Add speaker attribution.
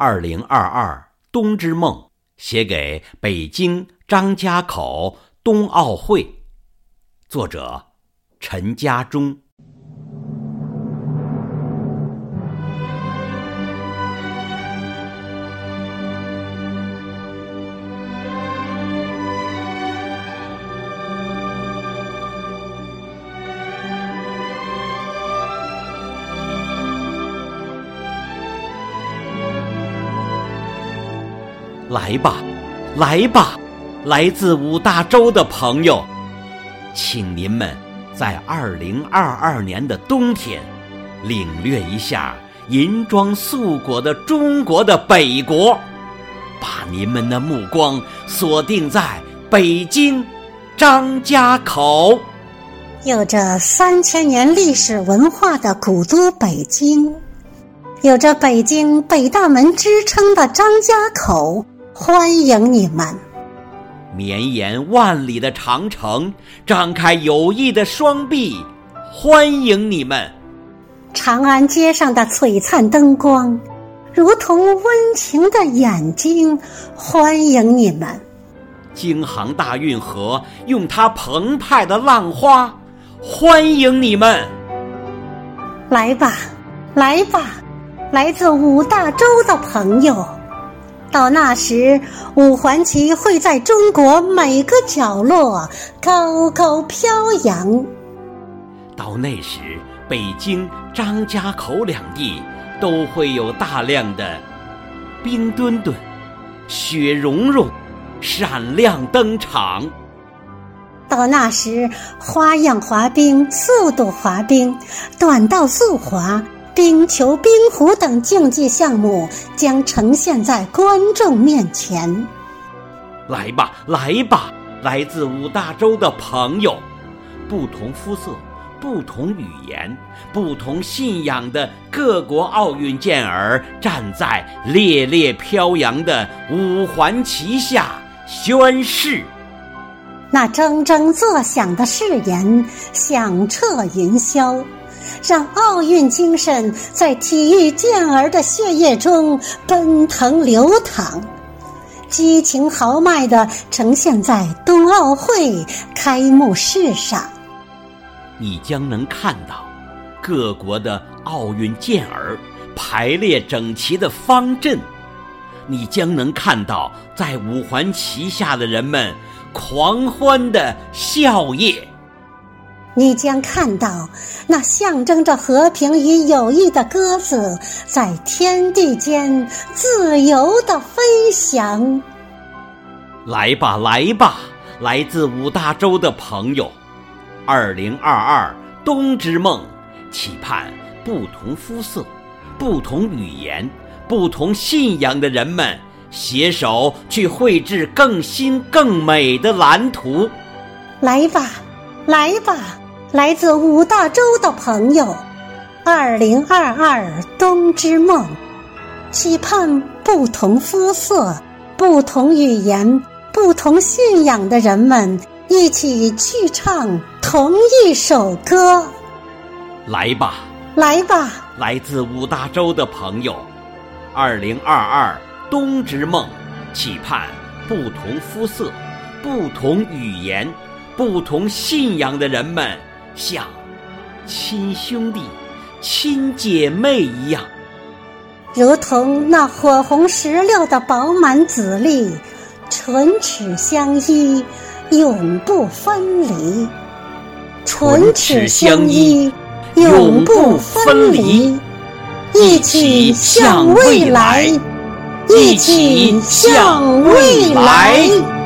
Speaker 1: 二零二二冬之梦写给北京张家口冬奥会，作者陈家忠。来吧，来吧，来自五大洲的朋友，请您们在二零二二年的冬天，领略一下银装素裹的中国的北国，把您们的目光锁定在北京张家口，
Speaker 2: 有着三千年历史文化的古都北京，有着北京北大门之称的张家口。欢迎你们！
Speaker 1: 绵延万里的长城张开友谊的双臂，欢迎你们！
Speaker 2: 长安街上的璀璨灯光，如同温情的眼睛，欢迎你们！
Speaker 1: 京杭大运河用它澎湃的浪花，欢迎你们！
Speaker 2: 来吧，来吧，来自五大洲的朋友。到那时，五环旗会在中国每个角落高高飘扬。
Speaker 1: 到那时，北京、张家口两地都会有大量的冰墩墩、雪融融闪亮登场。
Speaker 2: 到那时，花样滑冰、速度滑冰、短道速滑。冰球、冰壶等竞技项目将呈现在观众面前。
Speaker 1: 来吧，来吧，来自五大洲的朋友，不同肤色、不同语言、不同信仰的各国奥运健儿，站在猎猎飘扬的五环旗下宣誓。
Speaker 2: 那铮铮作响的誓言响彻云霄。让奥运精神在体育健儿的血液中奔腾流淌，激情豪迈地呈现在冬奥会开幕式上。
Speaker 1: 你将能看到各国的奥运健儿排列整齐的方阵，你将能看到在五环旗下的人们狂欢的笑靥。
Speaker 2: 你将看到那象征着和平与友谊的鸽子在天地间自由的飞翔。
Speaker 1: 来吧，来吧，来自五大洲的朋友，二零二二冬之梦，期盼不同肤色、不同语言、不同信仰的人们携手去绘制更新更美的蓝图。
Speaker 2: 来吧，来吧。来自五大洲的朋友，二零二二冬之梦，期盼不同肤色、不同语言、不同信仰的人们一起去唱同一首歌。
Speaker 1: 来吧，
Speaker 2: 来吧！
Speaker 1: 来自五大洲的朋友，二零二二冬之梦，期盼不同肤色、不同语言、不同信仰的人们。像亲兄弟、亲姐妹一样，
Speaker 2: 如同那火红石榴的饱满籽粒，唇齿相依，永不分离。
Speaker 1: 唇齿相依，永不分离。
Speaker 2: 一起向未来，一起向未来。